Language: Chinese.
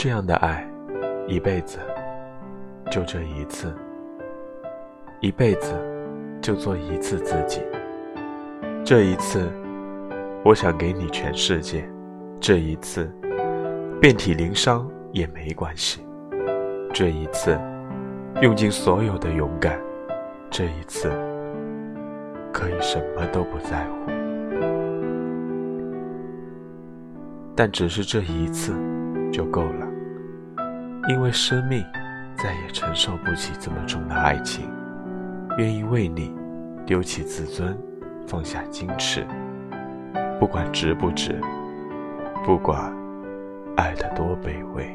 这样的爱，一辈子就这一次，一辈子就做一次自己。这一次，我想给你全世界。这一次，遍体鳞伤也没关系。这一次，用尽所有的勇敢。这一次，可以什么都不在乎。但只是这一次就够了，因为生命再也承受不起这么重的爱情，愿意为你丢弃自尊，放下矜持，不管值不值，不管爱得多卑微。